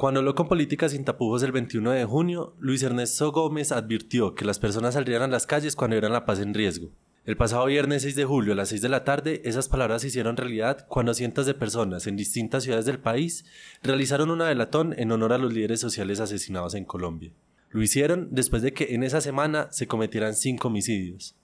Cuando habló con Políticas sin tapujos el 21 de junio, Luis Ernesto Gómez advirtió que las personas saldrían a las calles cuando eran la paz en riesgo. El pasado viernes 6 de julio a las 6 de la tarde, esas palabras se hicieron realidad cuando cientos de personas en distintas ciudades del país realizaron una delatón en honor a los líderes sociales asesinados en Colombia. Lo hicieron después de que en esa semana se cometieran cinco homicidios.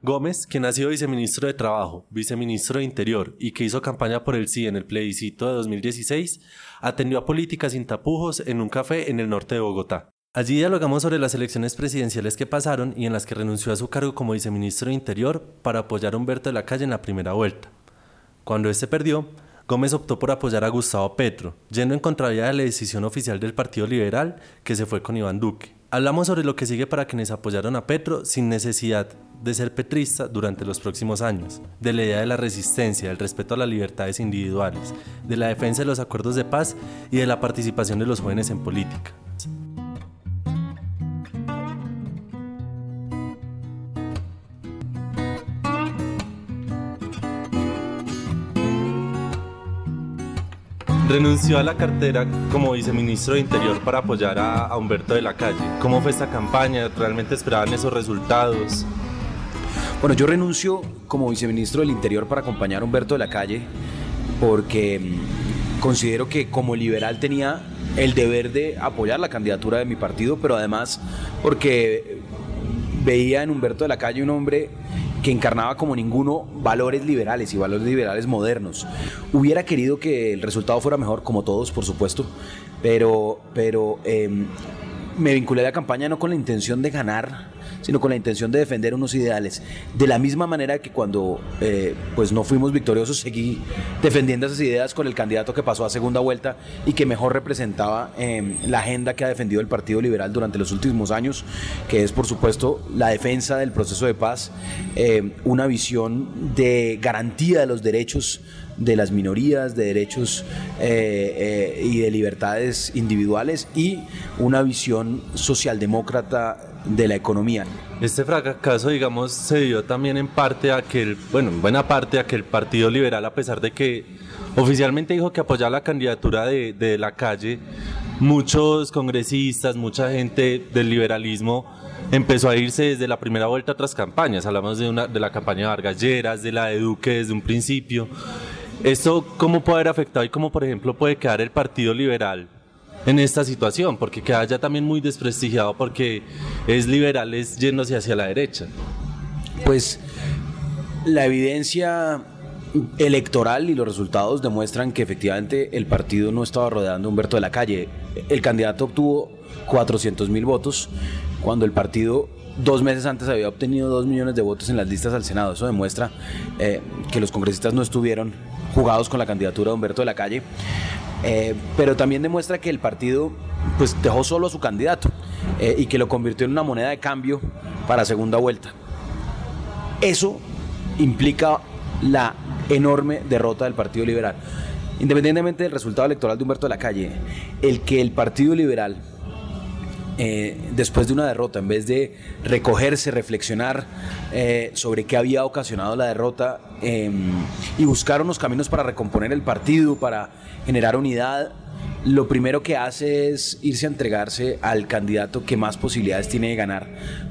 Gómez, quien ha sido viceministro de Trabajo, viceministro de Interior y que hizo campaña por el sí en el plebiscito de 2016, atendió a políticas sin tapujos en un café en el norte de Bogotá. Allí dialogamos sobre las elecciones presidenciales que pasaron y en las que renunció a su cargo como viceministro de Interior para apoyar a Humberto de la Calle en la primera vuelta. Cuando este perdió, Gómez optó por apoyar a Gustavo Petro, yendo en contravía de la decisión oficial del Partido Liberal que se fue con Iván Duque. Hablamos sobre lo que sigue para quienes apoyaron a Petro sin necesidad de ser petrista durante los próximos años, de la idea de la resistencia, del respeto a las libertades individuales, de la defensa de los acuerdos de paz y de la participación de los jóvenes en política. Renunció a la cartera como viceministro de Interior para apoyar a, Humberto de la Calle. ¿Cómo fue esta campaña? ¿Realmente esperaban esos resultados? Bueno, yo renuncio como viceministro del Interior para acompañar a Humberto de la Calle porque mm, considero que como liberal tenía el deber de apoyar la candidatura de mi partido, pero además porque veía en Humberto de la Calle un hombre que encarnaba como ninguno valores liberales y valores liberales modernos. Hubiera querido que el resultado fuera mejor, como todos, por supuesto, pero, pero em, me vinculé a la campaña no con la intención de ganar, sino con la intención de defender unos ideales. De la misma manera que cuando eh, pues no fuimos victoriosos, seguí defendiendo esas ideas con el candidato que pasó a segunda vuelta y que mejor representaba em, la agenda que ha defendido el Partido Liberal durante los últimos años, que es por supuesto la defensa del proceso de paz, em, una visión de garantía de los derechos de las minorías, de derechos eh, eh, y de libertades individuales y una visión socialdemócrata de la economía. Este fracaso, digamos, se dio también en parte a que, el, bueno, en buena parte a que el Partido Liberal, a pesar de que oficialmente dijo que apoyaba la candidatura de, de la calle, muchos congresistas, mucha gente del liberalismo empezó a irse desde la primera vuelta a otras campañas. Hablamos de, una, de la campaña de Vargas Lleras, de la de Duque desde un principio. ¿Esto cómo puede haber afectado y cómo, por ejemplo, puede quedar el Partido Liberal en esta situación? Porque queda ya también muy desprestigiado porque es liberal, es yéndose hacia la derecha. Pues la evidencia electoral y los resultados demuestran que efectivamente el partido no estaba rodeando a Humberto de la Calle. El candidato obtuvo 400 mil votos cuando el partido dos meses antes había obtenido dos millones de votos en las listas al Senado. Eso demuestra eh, que los congresistas no estuvieron jugados con la candidatura de Humberto de la Calle, eh, pero también demuestra que el partido pues dejó solo a su candidato eh, y que lo convirtió en una moneda de cambio para segunda vuelta. Eso implica la enorme derrota del Partido Liberal. Independientemente del resultado electoral de Humberto de la Calle, el que el Partido Liberal eh, después de una derrota, en vez de recogerse, reflexionar eh, sobre qué había ocasionado la derrota em, y buscar unos caminos para recomponer el partido, para generar unidad, lo primero que hace es irse a entregarse al candidato que más posibilidades tiene de ganar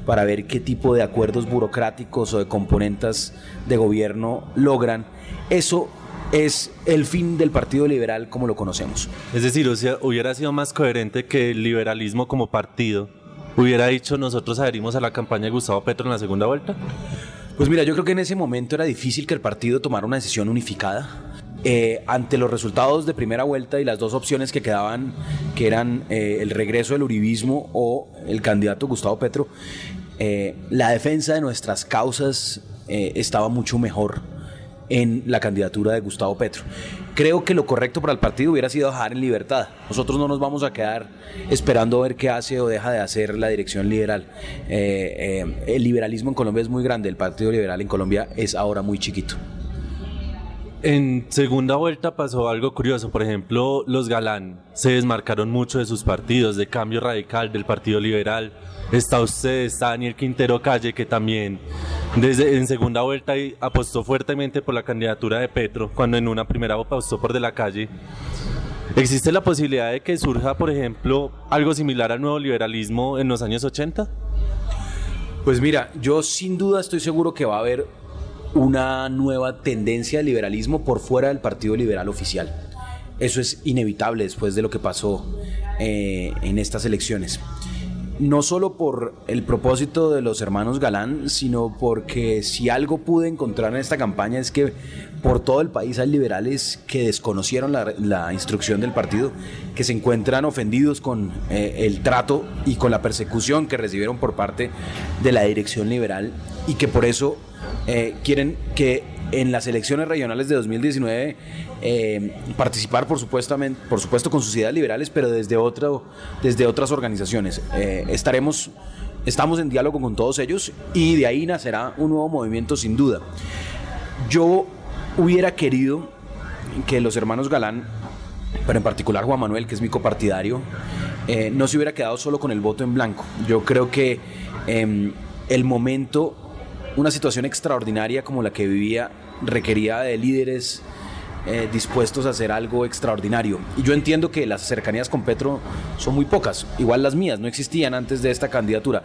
para ver qué tipo de acuerdos burocráticos o de componentes de gobierno logran. Eso es el fin del Partido Liberal como lo conocemos. Es decir, o sea, hubiera sido más coherente que el liberalismo como partido hubiera dicho nosotros adherimos a la campaña de Gustavo Petro en la segunda vuelta. Pues mira, yo creo que en ese momento era difícil que el partido tomara una decisión unificada. Eh, ante los resultados de primera vuelta y las dos opciones que quedaban, que eran eh, el regreso del uribismo o el candidato Gustavo Petro, eh, la defensa de nuestras causas estaba mucho mejor en la candidatura de Gustavo Petro. Creo que lo correcto para el partido hubiera sido dejar en libertad. Nosotros no nos vamos a quedar esperando a ver qué hace o deja de hacer la dirección liberal. Eh, eh, el liberalismo en Colombia es muy grande, el Partido Liberal en Colombia es ahora muy chiquito. En segunda vuelta pasó algo curioso, por ejemplo, los Galán se desmarcaron mucho de sus partidos, de Cambio Radical, del Partido Liberal. Está usted, está Daniel Quintero Calle, que también desde en segunda vuelta apostó fuertemente por la candidatura de Petro, cuando en una primera apostó por de la calle. ¿Existe la posibilidad de que surja, por ejemplo, algo similar al nuevo liberalismo en los años 80? Pues mira, yo sin duda estoy seguro que va a haber una nueva tendencia de liberalismo por fuera del Partido Liberal oficial. Eso es inevitable después de lo que pasó eh, en estas elecciones no solo por el propósito de los hermanos Galán, sino porque si algo pude encontrar en esta campaña es que por todo el país hay liberales que desconocieron la, instrucción del partido, que se encuentran ofendidos con eh, el trato y con la persecución que recibieron por parte de la dirección liberal y que por eso eh, quieren que en las elecciones regionales de 2019 eh, participar por supuesto, por supuesto con sociedades liberales, pero desde, otro, desde otras organizaciones. Eh, estaremos, estamos en diálogo con todos ellos y de ahí nacerá un nuevo movimiento sin duda. Yo hubiera querido que los hermanos Galán, pero en particular Juan Manuel, que es mi copartidario, eh, no se hubiera quedado solo con el voto en blanco. Yo creo que em, el momento una situación extraordinaria como la que vivía requería de líderes eh, dispuestos a hacer algo extraordinario. Y yo entiendo que las cercanías con Petro son muy pocas, igual las mías, no existían antes de esta candidatura,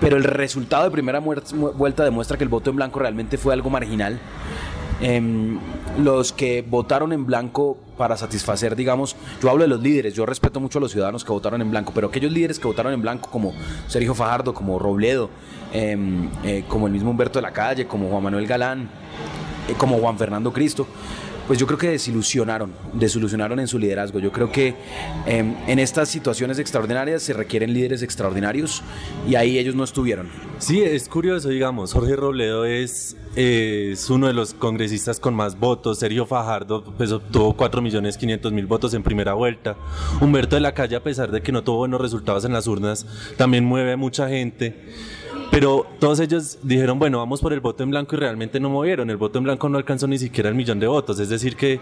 pero el resultado de primera vuelta demuestra que el voto en blanco realmente fue algo marginal. Em, los que votaron en blanco para satisfacer, digamos, yo hablo de los líderes, yo respeto mucho a los ciudadanos que votaron en blanco, pero aquellos líderes que votaron en blanco como Sergio Fajardo, como Robledo, em, eh, como el mismo Humberto de la Calle, como Juan Manuel Galán, eh, como Juan Fernando Cristo, pues yo creo que desilusionaron, desilusionaron en su liderazgo. Yo creo que em, en estas situaciones extraordinarias se requieren líderes extraordinarios y ahí ellos no estuvieron. Sí, es curioso, digamos, Jorge Robledo es, es uno de los congresistas con más votos, Sergio Fajardo pues, obtuvo 4.500.000 votos en primera vuelta, Humberto de la Calle, a pesar de que no tuvo buenos resultados en las urnas, también mueve a mucha gente. Pero todos ellos dijeron, bueno, vamos por el voto en blanco y realmente no movieron. El voto en blanco no alcanzó ni siquiera el millón de votos. Es decir, que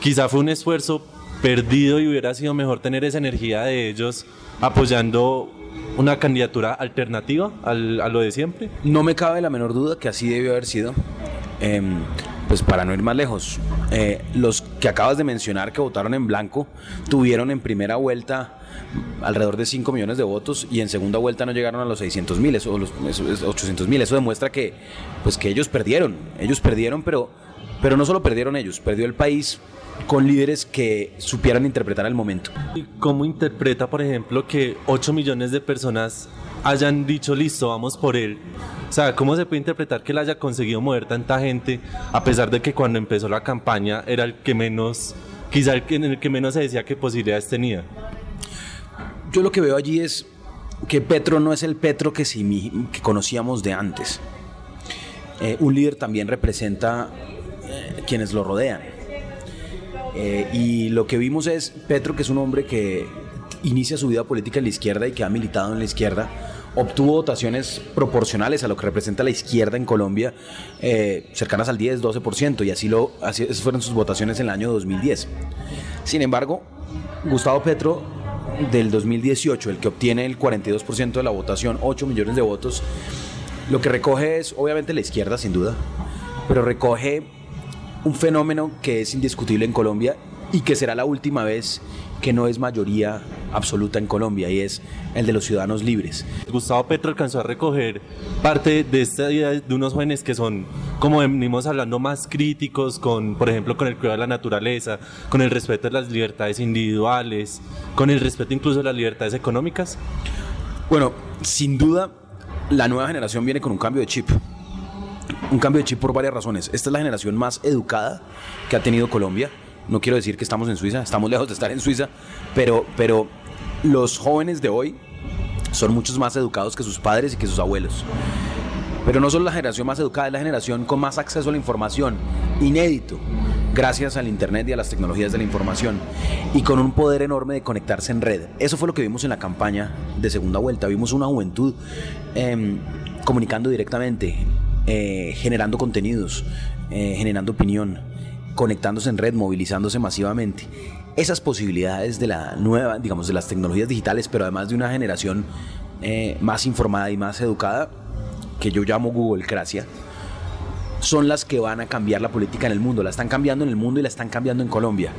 quizá fue un esfuerzo perdido y hubiera sido mejor tener esa energía de ellos apoyando una candidatura alternativa a lo de siempre. No me cabe la menor duda que así debió haber sido. Em, pues para no ir más lejos, eh, los que acabas de mencionar que votaron en blanco tuvieron en primera vuelta alrededor de 5 millones de votos y en segunda vuelta no llegaron a los 600 mil o los 800 mil. Eso demuestra que, pues que ellos perdieron, ellos perdieron, pero, pero no solo perdieron ellos, perdió el país con líderes que supieran interpretar el momento. ¿Y cómo interpreta, por ejemplo, que 8 millones de personas hayan dicho, listo, vamos por él? O sea, ¿cómo se puede interpretar que él haya conseguido mover tanta gente a pesar de que cuando empezó la campaña era el que menos, quizá el que, el que menos se decía qué posibilidades tenía? yo lo que veo allí es que Petro no es el Petro que, que conocíamos de antes. Eh, un líder también representa eh, quienes lo rodean. Eh, y lo que vimos es Petro, que es un hombre que inicia su vida política en la izquierda y que ha militado en la izquierda, obtuvo votaciones proporcionales a lo que representa la izquierda en Colombia, cercanas al 10, 12%, y así, lo, así fueron sus votaciones en el año 2010. Sin embargo, Gustavo Petro del 2018, el que obtiene el 42% de la votación, 8 millones de votos, lo que recoge es obviamente la izquierda sin duda, pero recoge un fenómeno que es indiscutible en Colombia y que será la última vez que no es mayoría absoluta en Colombia y es el de los ciudadanos libres. Gustavo Petro alcanzó a recoger parte de esta idea de unos jóvenes que son, como venimos hablando, más críticos con, por ejemplo, con el cuidado de la naturaleza, con el respeto de las libertades individuales, con el respeto incluso de las libertades económicas. Bueno, sin duda, la nueva generación viene con un cambio de chip. Un cambio de chip por varias razones. Esta es la generación más educada que ha tenido Colombia no quiero decir que estamos en Suiza, estamos lejos de estar en Suiza, pero, pero los jóvenes de hoy son muchos más educados que sus padres y que sus abuelos. Pero no solo la generación más educada, es la generación con más acceso a la información, inédito, gracias al Internet y a las tecnologías de la información, y con un poder enorme de conectarse en red. Eso fue lo que vimos en la campaña de segunda vuelta. Vimos una juventud em, comunicando directamente, eh, generando contenidos, eh, generando opinión conectándose en red, movilizándose masivamente. Esas posibilidades de la nueva, digamos, de las tecnologías digitales, pero además de una generación eh, más informada y más educada, que yo llamo Google Cracia, son las que van a cambiar la política en el mundo. La están cambiando en el mundo y la están cambiando en Colombia.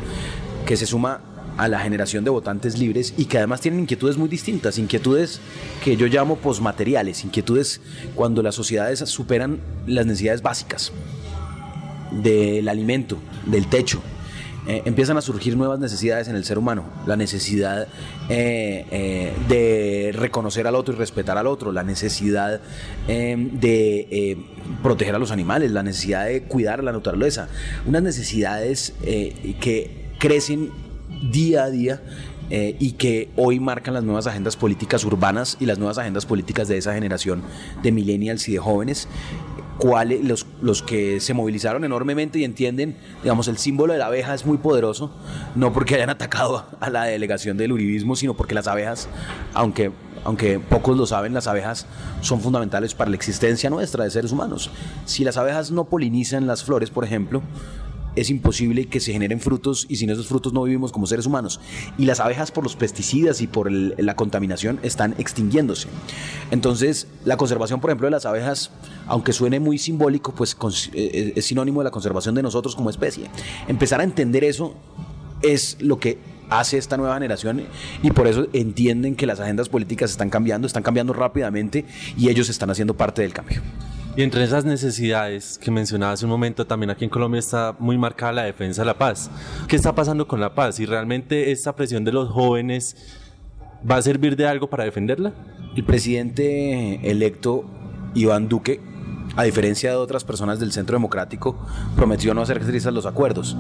Que se suma a la generación de votantes libres y que además tienen inquietudes muy distintas, inquietudes que yo llamo posmateriales, inquietudes cuando las sociedades superan las necesidades básicas del alimento, del techo, eh, empiezan a surgir nuevas necesidades en el ser humano. La necesidad eh, eh, de reconocer al otro y respetar al otro, la necesidad de proteger a los animales, la necesidad de cuidar la naturaleza. Unas necesidades que crecen día a día y que hoy marcan las nuevas agendas políticas urbanas y las nuevas agendas políticas de esa generación de millennials y de jóvenes cuáles los, los que se movilizaron enormemente y entienden, digamos, el símbolo de la abeja es muy poderoso, no porque hayan atacado a la delegación del uribismo, sino porque las abejas, aunque, aunque pocos lo saben, las abejas son fundamentales para la existencia nuestra de seres humanos. Si las abejas no polinizan las flores, por ejemplo, es imposible que se generen frutos y sin esos frutos no vivimos como seres humanos. Y las abejas por los pesticidas y por la contaminación están extinguiéndose. Entonces, la conservación, por ejemplo, de las abejas, aunque suene muy simbólico, pues eh, es sinónimo de la conservación de nosotros como especie. Empezar a entender eso es lo que hace esta nueva generación y por eso entienden que las agendas políticas están cambiando, están cambiando rápidamente y ellos están haciendo parte del cambio. Y entre esas necesidades que mencionaba hace un momento, también aquí en Colombia está muy marcada la defensa de la paz. ¿Qué está pasando con la paz? ¿Y realmente esta presión de los jóvenes va a servir de algo para defenderla? El presidente electo Iván Duque a diferencia de otras personas del Centro Democrático, prometió no hacer trizas los acuerdos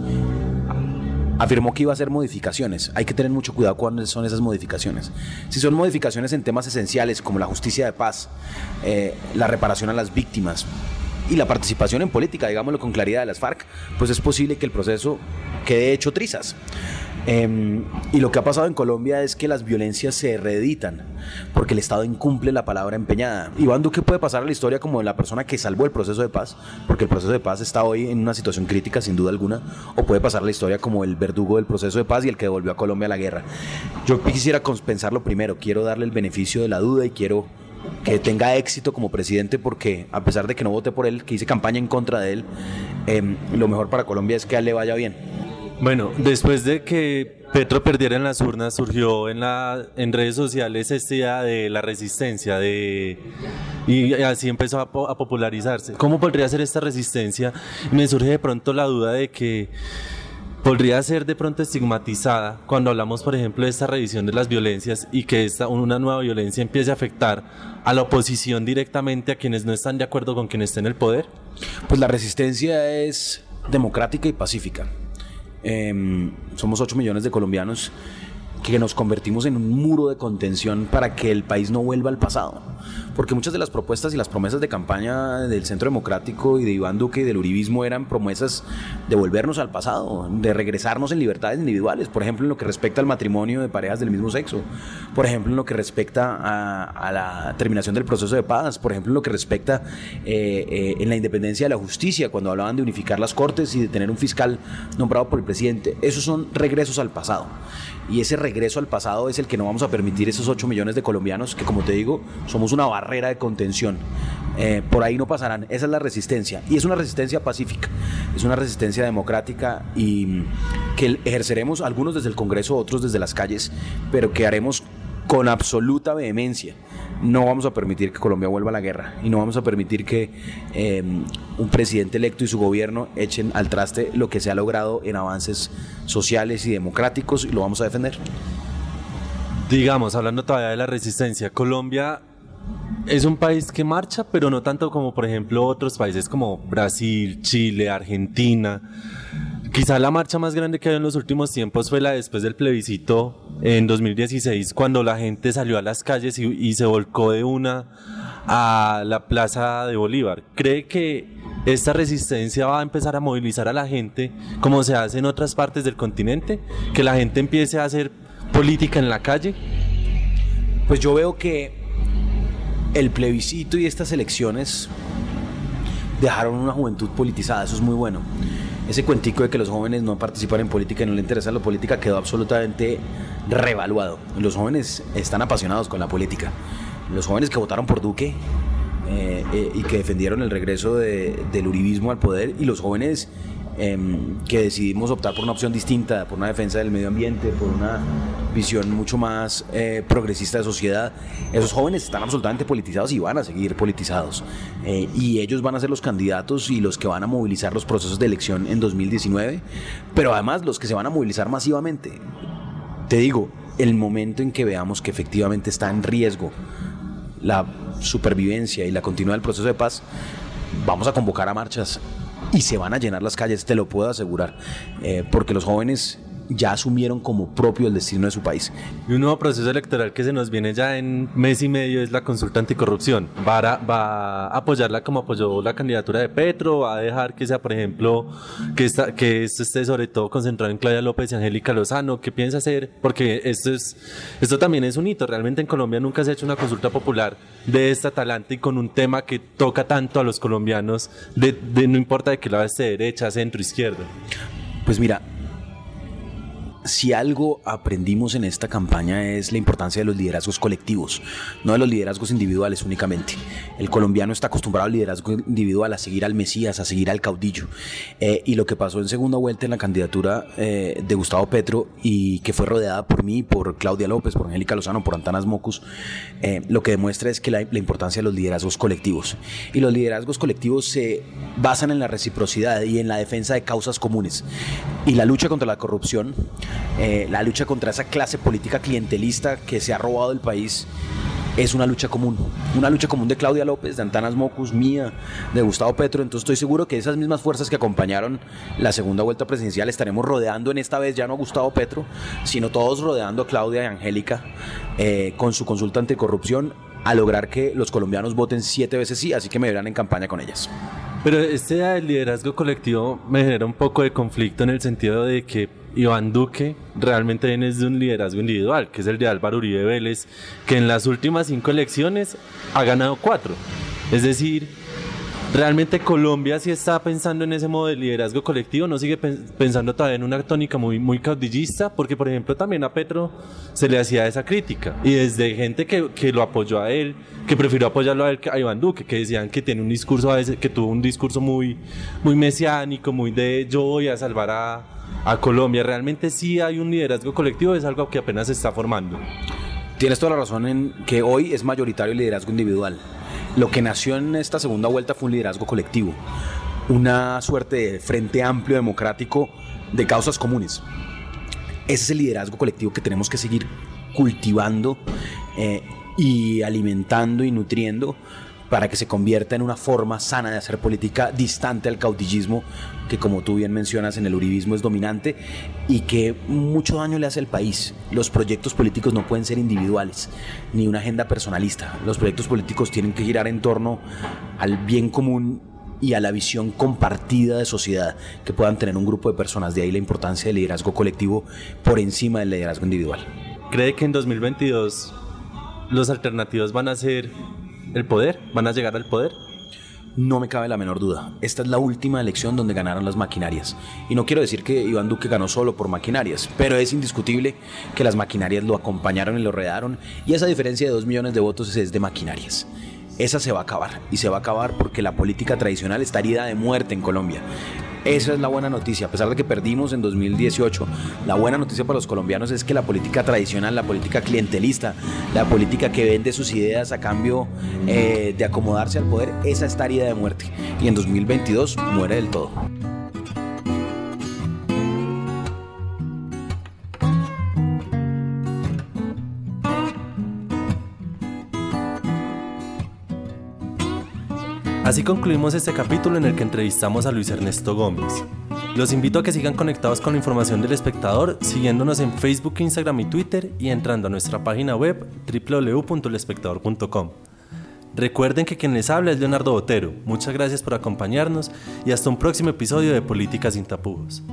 afirmó que iba a hacer modificaciones. Hay que tener mucho cuidado cuáles son esas modificaciones. Si son modificaciones en temas esenciales como la justicia de paz, eh, la reparación a las víctimas y la participación en política, digámoslo con claridad de las FARC, pues es posible que el proceso quede hecho trizas. Em, y lo que ha pasado en Colombia es que las violencias se reeditan porque el Estado incumple la palabra empeñada. Iván Duque puede pasar a la historia como la persona que salvó el proceso de paz, porque el proceso de paz está hoy en una situación crítica sin duda alguna, o puede pasar a la historia como el verdugo del proceso de paz y el que devolvió a Colombia a la guerra. Yo quisiera pensarlo primero, quiero darle el beneficio de la duda y quiero que tenga éxito como presidente porque a pesar de que no voté por él, que hice campaña en contra de él, em, lo mejor para Colombia es que a él le vaya bien. Bueno, después de que Petro perdiera en las urnas, surgió en, la, en redes sociales esta idea de la resistencia, de, y así empezó a, popularizarse. ¿Cómo podría ser esta resistencia? Me surge de pronto la duda de que podría ser de pronto estigmatizada cuando hablamos, por ejemplo, de esta revisión de las violencias y que esta, una nueva violencia empiece a afectar a la oposición directamente, a quienes no están de acuerdo con quien esté en el poder? Pues la resistencia es democrática y pacífica. Em, somos 8 millones de colombianos que nos convertimos en un muro de contención para que el país no vuelva al pasado. Porque muchas de las propuestas y las promesas de campaña del Centro Democrático y de Iván Duque y del Uribismo eran promesas de volvernos al pasado, de regresarnos en libertades individuales, por ejemplo en lo que respecta al matrimonio de parejas del mismo sexo, por ejemplo en lo que respecta a, la terminación del proceso de paz, por ejemplo en lo que respecta eh, eh, en la independencia de la justicia, cuando hablaban de unificar las cortes y de tener un fiscal nombrado por el presidente. Esos son regresos al pasado y ese regreso al pasado es el que no vamos a permitir esos 8 millones de colombianos que como te digo somos una barrera de contención. Eh, por ahí no pasarán. Esa es la resistencia y es una resistencia pacífica, es una resistencia democrática y que ejerceremos algunos desde el Congreso, otros desde las calles, pero que haremos con absoluta vehemencia no vamos a permitir que Colombia vuelva a la guerra y no vamos a permitir que em, un presidente electo y su gobierno echen al traste lo que se ha logrado en avances sociales y democráticos y lo vamos a defender. Digamos, hablando todavía de la resistencia, Colombia es un país que marcha, pero no tanto como por ejemplo otros países como Brasil, Chile, Argentina Quizá la marcha más grande que hay en los últimos tiempos fue la después del plebiscito en 2016, cuando la gente salió a las calles y, se volcó de una a la plaza de Bolívar. ¿Cree que esta resistencia va a empezar a movilizar a la gente como se hace en otras partes del continente? ¿Que la gente empiece a hacer política en la calle? Pues yo veo que el plebiscito y estas elecciones dejaron una juventud politizada, eso es muy bueno ese cuentico de que los jóvenes no participan en política y no les interesa la política quedó absolutamente revaluado. Los jóvenes están apasionados con la política. Los jóvenes que votaron por Duque eh, eh, y que defendieron el regreso del uribismo al poder y los jóvenes em, que decidimos optar por una opción distinta, por una defensa del medio ambiente, por una visión mucho más eh, progresista de sociedad, esos jóvenes están absolutamente politizados y van a seguir politizados. Eh, y ellos van a ser los candidatos y los que van a movilizar los procesos de elección en 2019, pero además los que se van a movilizar masivamente. Te digo, el momento en que veamos que efectivamente está en riesgo la supervivencia y la continuidad del proceso de paz, vamos a convocar a marchas y se van a llenar las calles, te lo puedo asegurar, eh, porque los jóvenes ya asumieron como propio el destino de su país. Y un nuevo proceso electoral que se nos viene ya en mes y medio es la consulta anticorrupción. Va a, va a apoyarla como apoyó la candidatura de Petro, va a dejar que sea, por ejemplo, que, esta, que esto esté sobre todo concentrado en Claudia López y Angélica Lozano. ¿Qué piensa hacer? Porque esto, es, esto también es un hito. Realmente en Colombia nunca se ha hecho una consulta popular de esta talante y con un tema que toca tanto a los colombianos, de, de no importa de qué lado esté, derecha, centro, izquierda. Pues mira, si algo aprendimos en esta campaña es la importancia de los liderazgos colectivos, no de los liderazgos individuales únicamente. El colombiano está acostumbrado al liderazgo individual, a seguir al Mesías, a seguir al caudillo. Eh, y lo que pasó en segunda vuelta en la candidatura eh, de Gustavo Petro y que fue rodeada por mí, por Claudia López, por Angélica Lozano, por Antanas Mocus, eh, lo que demuestra es que la, la importancia de los liderazgos colectivos. Y los liderazgos colectivos se basan en la reciprocidad y en la defensa de causas comunes. Y la lucha contra la corrupción eh, la lucha contra esa clase política clientelista que se ha robado el país es una lucha común. Una lucha común de Claudia López, de Antanas Mocus, mía, de Gustavo Petro. Entonces estoy seguro que esas mismas fuerzas que acompañaron la segunda vuelta presidencial estaremos rodeando en esta vez ya no a Gustavo Petro, sino todos rodeando a Claudia y Angélica eh, con su consulta anticorrupción a lograr que los colombianos voten siete veces sí, así que me verán en campaña con ellas. Pero este liderazgo colectivo me genera un poco de conflicto en el sentido de que Iván Duque realmente viene de un liderazgo individual, que es el de Álvaro Uribe Vélez, que en las últimas cinco elecciones ha ganado cuatro. Es decir, realmente Colombia sí está pensando en ese modo de liderazgo colectivo, no sigue pensando todavía en una tónica muy, caudillista, porque por ejemplo también a Petro se le hacía esa crítica, y desde gente que, que lo apoyó a él, que prefirió apoyarlo a, él, a Iván Duque, que decían que tiene un discurso que tuvo un discurso muy, muy mesiánico, muy de yo voy a salvar a, a Colombia. Realmente sí hay un liderazgo colectivo, es algo que apenas se está formando. Tienes toda la razón en que hoy es mayoritario el liderazgo individual. Lo que nació en esta segunda vuelta fue un liderazgo colectivo, una suerte de frente amplio democrático de causas comunes. Ese es el liderazgo colectivo que tenemos que seguir cultivando eh, y alimentando y nutriendo para que se convierta en una forma sana de hacer política distante al caudillismo que como tú bien mencionas en el uribismo es dominante y que mucho daño le hace al país. Los proyectos políticos no pueden ser individuales ni una agenda personalista. Los proyectos políticos tienen que girar en torno al bien común y a la visión compartida de sociedad que puedan tener un grupo de personas. De ahí la importancia del liderazgo colectivo por encima del liderazgo individual. ¿Cree que en 2022 los alternativos van a ser el poder? ¿Van a llegar al poder? No me cabe la menor duda. Esta es la última elección donde ganaron las maquinarias. Y no quiero decir que Iván Duque ganó solo por maquinarias, pero es indiscutible que las maquinarias lo acompañaron y lo rodearon. Y esa diferencia de dos millones de votos es de maquinarias esa se va a acabar. Y se va a acabar porque la política tradicional está herida de muerte en Colombia. Esa es la buena noticia. A pesar de que perdimos en 2018, la buena noticia para los colombianos es que la política tradicional, la política clientelista, la política que vende sus ideas a cambio eh, de acomodarse al poder, esa está herida de muerte. Y en 2022 muere del todo. Así concluimos este capítulo en el que entrevistamos a Luis Ernesto Gómez. Los invito a que sigan conectados con la información del espectador, siguiéndonos en Facebook, Instagram y Twitter y entrando a nuestra página web www.elespectador.com. Recuerden que quien les habla es Leonardo Botero. Muchas gracias por acompañarnos y hasta un próximo episodio de Políticas sin tapujos.